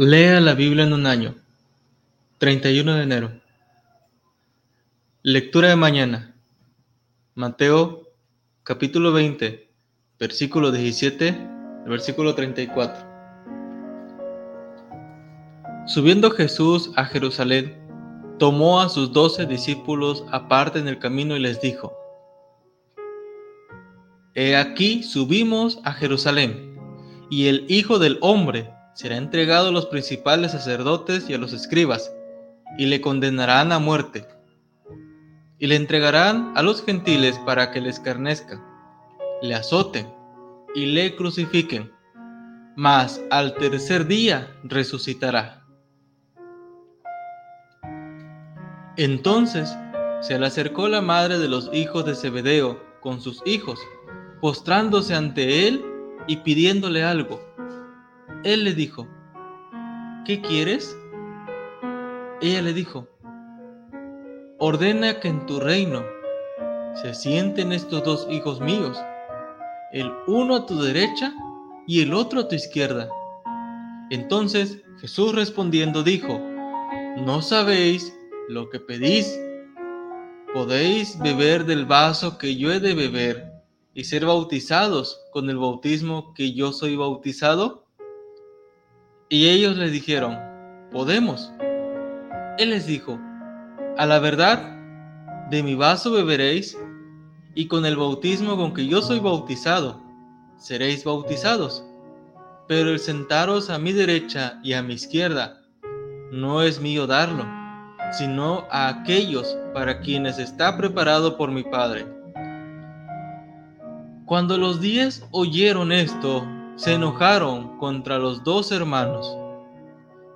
Lea la Biblia en un año. 31 de enero. Lectura de mañana. Mateo capítulo 20, versículo 17 versículo 34. Subiendo Jesús a Jerusalén, tomó a sus doce discípulos aparte en el camino y les dijo, He aquí subimos a Jerusalén, y el Hijo del Hombre será entregado a los principales sacerdotes y a los escribas, y le condenarán a muerte, y le entregarán a los gentiles para que le escarnezcan, le azoten y le crucifiquen, mas al tercer día resucitará. Entonces se le acercó la madre de los hijos de Zebedeo con sus hijos, postrándose ante él y pidiéndole algo. Él le dijo, ¿qué quieres? Ella le dijo, ordena que en tu reino se sienten estos dos hijos míos, el uno a tu derecha y el otro a tu izquierda. Entonces Jesús respondiendo dijo, ¿no sabéis lo que pedís? ¿Podéis beber del vaso que yo he de beber y ser bautizados con el bautismo que yo soy bautizado? Y ellos le dijeron, podemos. Él les dijo, a la verdad, de mi vaso beberéis, y con el bautismo con que yo soy bautizado, seréis bautizados. Pero el sentaros a mi derecha y a mi izquierda, no es mío darlo, sino a aquellos para quienes está preparado por mi Padre. Cuando los diez oyeron esto, se enojaron contra los dos hermanos.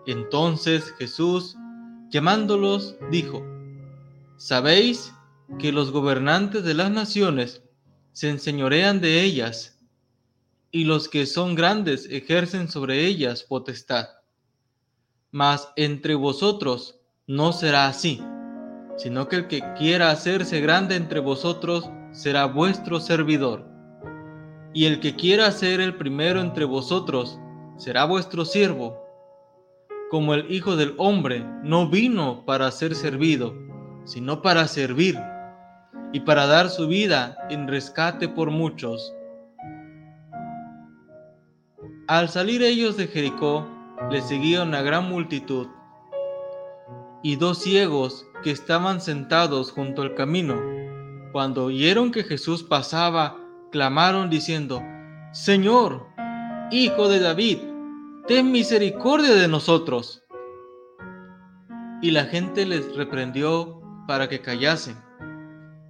Entonces Jesús, llamándolos, dijo, ¿sabéis que los gobernantes de las naciones se enseñorean de ellas y los que son grandes ejercen sobre ellas potestad? Mas entre vosotros no será así, sino que el que quiera hacerse grande entre vosotros será vuestro servidor y el que quiera ser el primero entre vosotros será vuestro siervo. Como el Hijo del Hombre no vino para ser servido, sino para servir y para dar su vida en rescate por muchos. Al salir ellos de Jericó, le seguía una gran multitud, y dos ciegos que estaban sentados junto al camino, cuando oyeron que Jesús pasaba, clamaron diciendo, Señor, Hijo de David, ten misericordia de nosotros. Y la gente les reprendió para que callasen.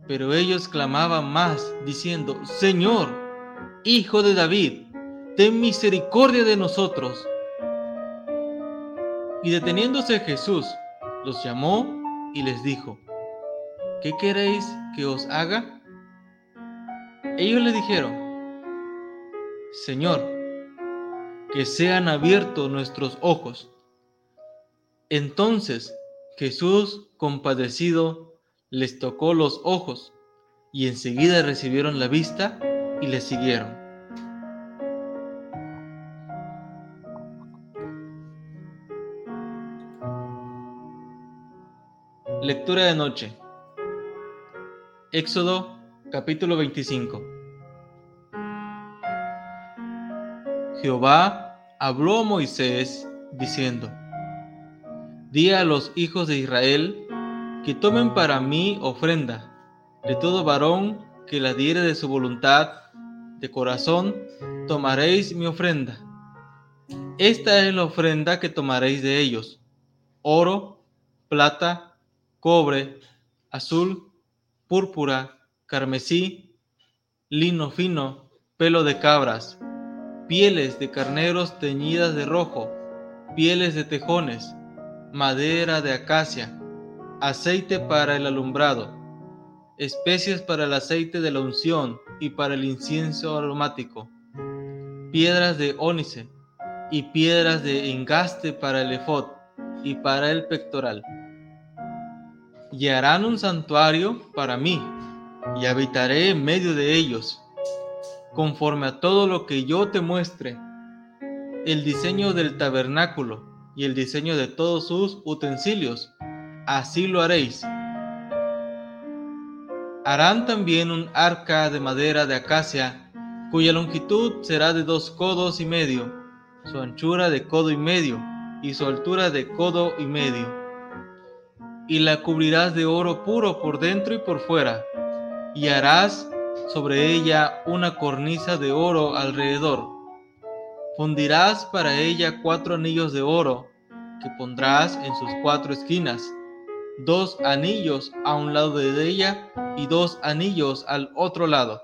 Pero ellos clamaban más, diciendo, Señor, Hijo de David, ten misericordia de nosotros. Y deteniéndose Jesús, los llamó y les dijo, ¿qué queréis que os haga? Ellos le dijeron, Señor, que sean abiertos nuestros ojos. Entonces Jesús, compadecido, les tocó los ojos y enseguida recibieron la vista y le siguieron. Lectura de noche. Éxodo Capítulo 25 Jehová habló a Moisés diciendo, Di a los hijos de Israel que tomen para mí ofrenda de todo varón que la diere de su voluntad, de corazón, tomaréis mi ofrenda. Esta es la ofrenda que tomaréis de ellos, oro, plata, cobre, azul, púrpura, carmesí, lino fino, pelo de cabras, pieles de carneros teñidas de rojo, pieles de tejones, madera de acacia, aceite para el alumbrado, especias para el aceite de la unción y para el incienso aromático, piedras de ónice y piedras de engaste para el efod y para el pectoral. Y harán un santuario para mí y habitaré en medio de ellos, conforme a todo lo que yo te muestre. El diseño del tabernáculo y el diseño de todos sus utensilios. Así lo haréis. Harán también un arca de madera de acacia, cuya longitud será de dos codos y medio, su anchura de codo y medio, y su altura de codo y medio. Y la cubrirás de oro puro por dentro y por fuera, y harás sobre ella una cornisa de oro alrededor. Fundirás para ella cuatro anillos de oro, que pondrás en sus cuatro esquinas, dos anillos a un lado de ella y dos anillos al otro lado.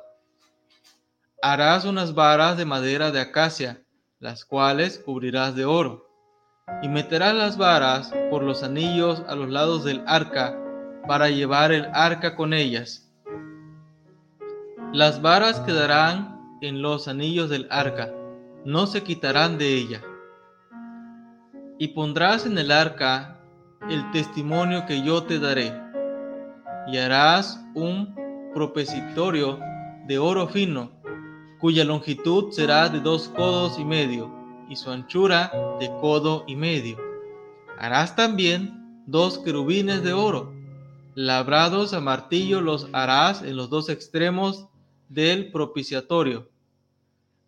Harás unas varas de madera de acacia, las cuales cubrirás de oro y meterás las varas por los anillos a los lados del arca para llevar el arca con ellas. Las varas quedarán en los anillos del arca, no se quitarán de ella. Y pondrás en el arca el testimonio que yo te daré, y harás un propesitorio de oro fino, cuya longitud será de dos codos y medio y su anchura de codo y medio. Harás también dos querubines de oro, labrados a martillo los harás en los dos extremos del propiciatorio.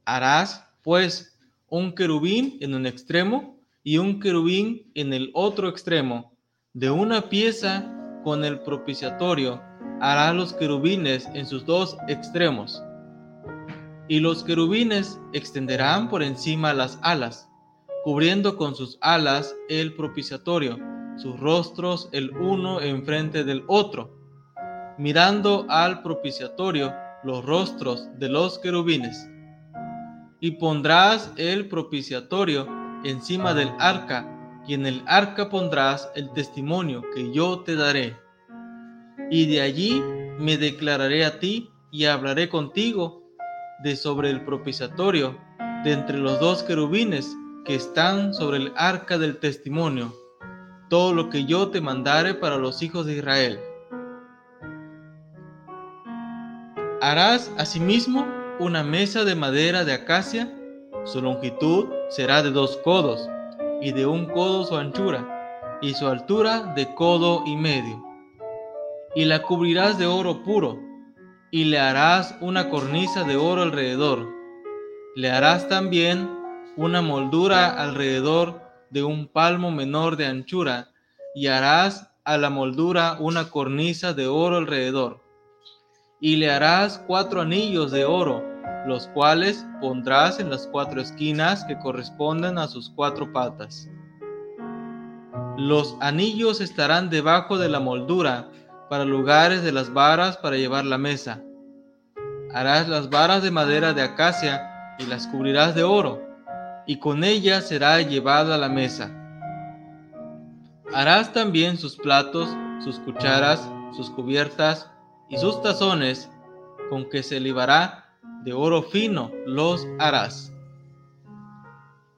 Harás, pues, un querubín en un extremo y un querubín en el otro extremo. De una pieza con el propiciatorio harás los querubines en sus dos extremos y los querubines extenderán por encima las alas, cubriendo con sus alas el propiciatorio, sus rostros el uno enfrente del otro, mirando al propiciatorio los rostros de los querubines. Y pondrás el propiciatorio encima del arca, y en el arca pondrás el testimonio que yo te daré. Y de allí me declararé a ti y hablaré contigo de sobre el propiciatorio, de entre los dos querubines que están sobre el arca del testimonio, todo lo que yo te mandare para los hijos de Israel. Harás asimismo una mesa de madera de acacia, su longitud será de dos codos, y de un codo su anchura, y su altura de codo y medio. Y la cubrirás de oro puro, y le harás una cornisa de oro alrededor. Le harás también una moldura alrededor de un palmo menor de anchura, y harás a la moldura una cornisa de oro alrededor. Y le harás cuatro anillos de oro, los cuales pondrás en las cuatro esquinas que corresponden a sus cuatro patas. Los anillos estarán debajo de la moldura, para lugares de las varas para llevar la mesa. Harás las varas de madera de acacia y las cubrirás de oro, y con ellas será llevada la mesa. Harás también sus platos, sus cucharas, sus cubiertas y sus tazones, con que se libará de oro fino los harás.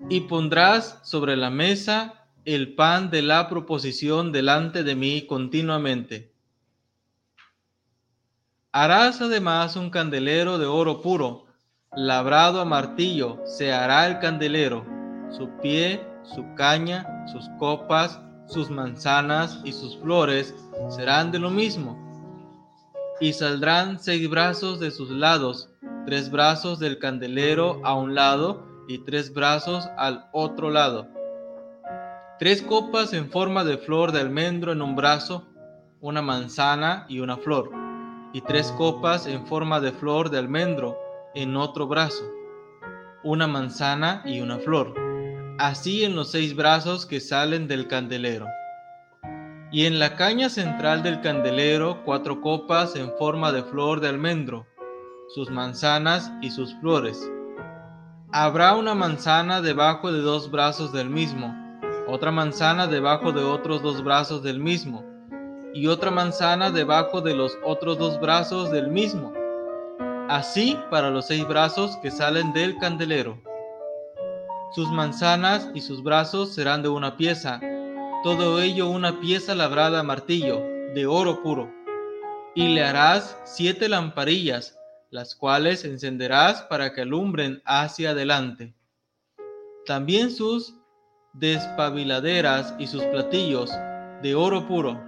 Y pondrás sobre la mesa el pan de la proposición delante de mí continuamente Harás además un candelero de oro puro, labrado a martillo, se hará el candelero, su pie, su caña, sus copas, sus manzanas y sus flores serán de lo mismo. Y saldrán seis brazos de sus lados, tres brazos del candelero a un lado y tres brazos al otro lado. Tres copas en forma de flor de almendro en un brazo, una manzana y una flor y tres copas en forma de flor de almendro en otro brazo, una manzana y una flor, así en los seis brazos que salen del candelero. Y en la caña central del candelero cuatro copas en forma de flor de almendro, sus manzanas y sus flores. Habrá una manzana debajo de dos brazos del mismo, otra manzana debajo de otros dos brazos del mismo, y otra manzana debajo de los otros dos brazos del mismo, así para los seis brazos que salen del candelero. Sus manzanas y sus brazos serán de una pieza, todo ello una pieza labrada a martillo, de oro puro. Y le harás siete lamparillas, las cuales encenderás para que alumbren hacia adelante. También sus despabiladeras y sus platillos de oro puro.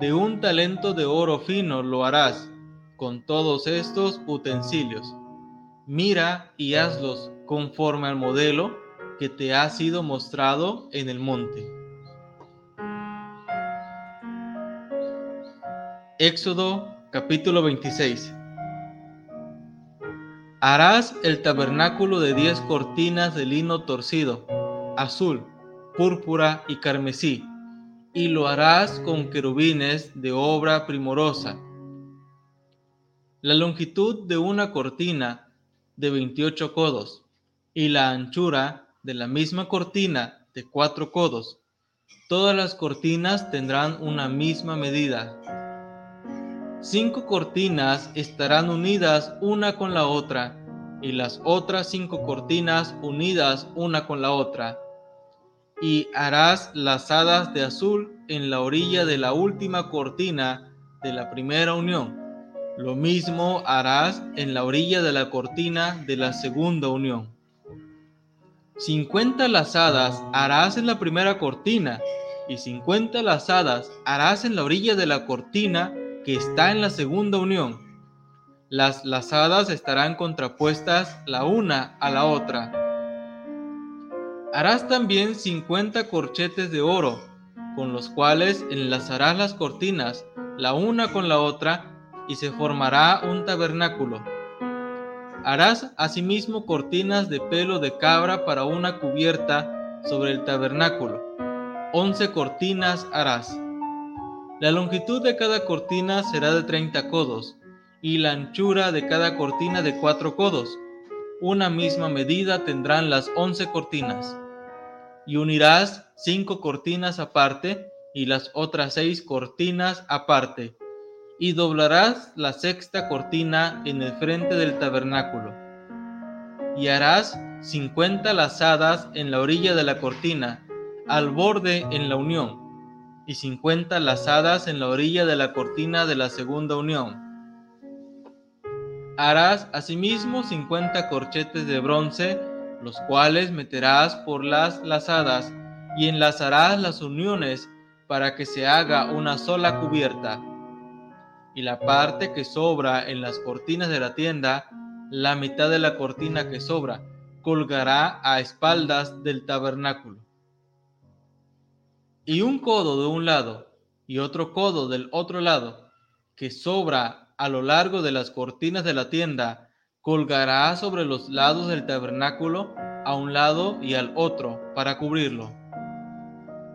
De un talento de oro fino lo harás con todos estos utensilios. Mira y hazlos conforme al modelo que te ha sido mostrado en el monte. Éxodo capítulo 26 Harás el tabernáculo de diez cortinas de lino torcido, azul, púrpura y carmesí, y lo harás con querubines de obra primorosa. La longitud de una cortina de 28 codos, y la anchura de la misma cortina de cuatro codos. Todas las cortinas tendrán una misma medida. Cinco cortinas estarán unidas una con la otra y las otras cinco cortinas unidas una con la otra. Y harás lazadas de azul en la orilla de la última cortina de la primera unión. Lo mismo harás en la orilla de la cortina de la segunda unión. Cincuenta lazadas harás en la primera cortina y cincuenta lazadas harás en la orilla de la cortina que está en la segunda unión. Las lazadas estarán contrapuestas la una a la otra. Harás también cincuenta corchetes de oro, con los cuales enlazarás las cortinas la una con la otra, y se formará un tabernáculo. Harás asimismo cortinas de pelo de cabra para una cubierta sobre el tabernáculo. Once cortinas harás. La longitud de cada cortina será de treinta codos, y la anchura de cada cortina de cuatro codos. Una misma medida tendrán las once cortinas. Y unirás cinco cortinas aparte y las otras seis cortinas aparte, y doblarás la sexta cortina en el frente del tabernáculo. Y harás cincuenta lazadas en la orilla de la cortina, al borde en la unión y cincuenta lazadas en la orilla de la cortina de la segunda unión. Harás asimismo cincuenta corchetes de bronce, los cuales meterás por las lazadas y enlazarás las uniones para que se haga una sola cubierta. Y la parte que sobra en las cortinas de la tienda, la mitad de la cortina que sobra, colgará a espaldas del tabernáculo y un codo de un lado y otro codo del otro lado, que sobra a lo largo de las cortinas de la tienda, colgará sobre los lados del tabernáculo a un lado y al otro para cubrirlo.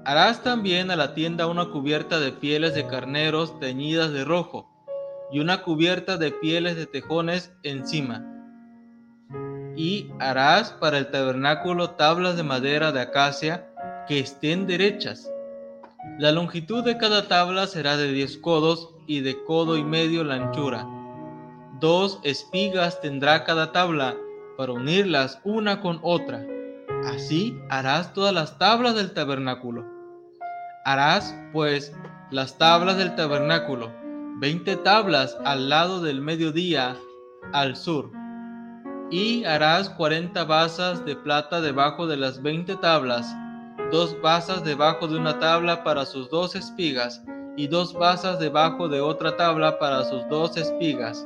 Harás también a la tienda una cubierta de pieles de carneros teñidas de rojo y una cubierta de pieles de tejones encima. Y harás para el tabernáculo tablas de madera de acacia que estén derechas la longitud de cada tabla será de diez codos y de codo y medio la anchura. Dos espigas tendrá cada tabla para unirlas una con otra. Así harás todas las tablas del tabernáculo. Harás, pues, las tablas del tabernáculo, veinte tablas al lado del mediodía al sur. Y harás cuarenta basas de plata debajo de las veinte tablas dos basas debajo de una tabla para sus dos espigas, y dos basas debajo de otra tabla para sus dos espigas.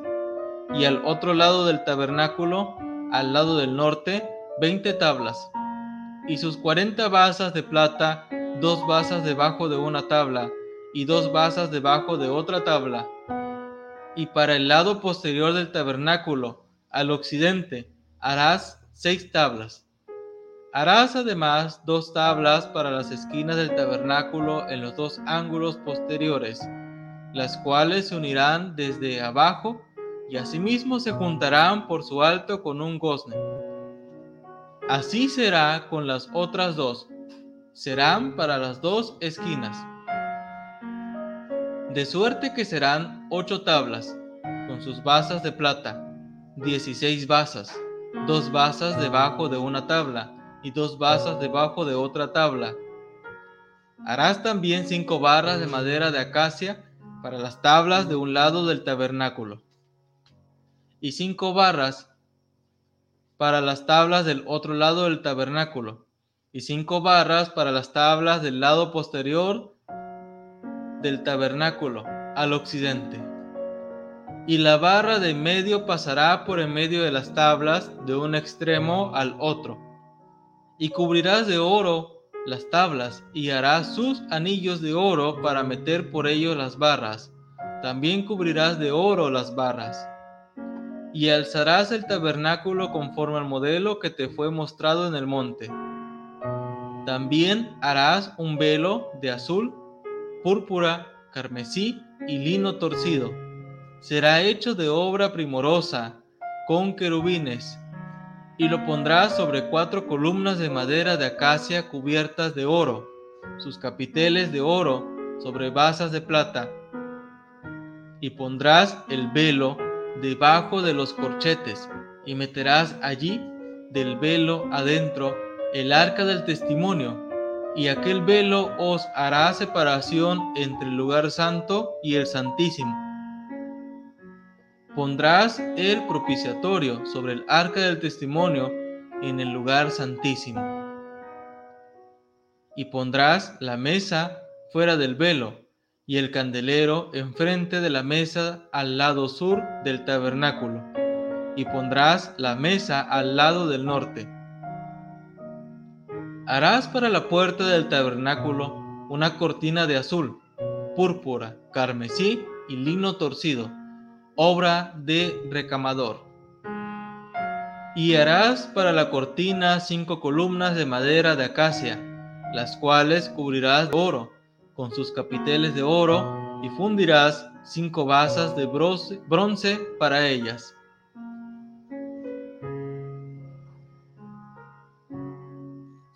Y al otro lado del tabernáculo, al lado del norte, veinte tablas. Y sus cuarenta basas de plata, dos basas debajo de una tabla, y dos basas debajo de otra tabla. Y para el lado posterior del tabernáculo, al occidente, harás seis tablas Harás además dos tablas para las esquinas del tabernáculo en los dos ángulos posteriores, las cuales se unirán desde abajo y asimismo se juntarán por su alto con un gozne. Así será con las otras dos, serán para las dos esquinas. De suerte que serán ocho tablas, con sus basas de plata, dieciséis basas, dos basas debajo de una tabla, y dos basas debajo de otra tabla. Harás también cinco barras de madera de acacia para las tablas de un lado del tabernáculo, y cinco barras para las tablas del otro lado del tabernáculo, y cinco barras para las tablas del lado posterior del tabernáculo al occidente. Y la barra de medio pasará por en medio de las tablas de un extremo al otro. Y cubrirás de oro las tablas y harás sus anillos de oro para meter por ellos las barras. También cubrirás de oro las barras. Y alzarás el tabernáculo conforme al modelo que te fue mostrado en el monte. También harás un velo de azul, púrpura, carmesí y lino torcido. Será hecho de obra primorosa, con querubines, y lo pondrás sobre cuatro columnas de madera de acacia cubiertas de oro, sus capiteles de oro sobre basas de plata. Y pondrás el velo debajo de los corchetes, y meterás allí del velo adentro el arca del testimonio, y aquel velo os hará separación entre el lugar santo y el santísimo. Pondrás el propiciatorio sobre el arca del testimonio en el lugar santísimo. Y pondrás la mesa fuera del velo y el candelero enfrente de la mesa al lado sur del tabernáculo. Y pondrás la mesa al lado del norte Harás para la puerta del tabernáculo una cortina de azul, púrpura, carmesí y lino torcido, obra de recamador. Y harás para la cortina cinco columnas de madera de acacia, las cuales cubrirás de oro, con sus capiteles de oro, y fundirás cinco basas de bronce para ellas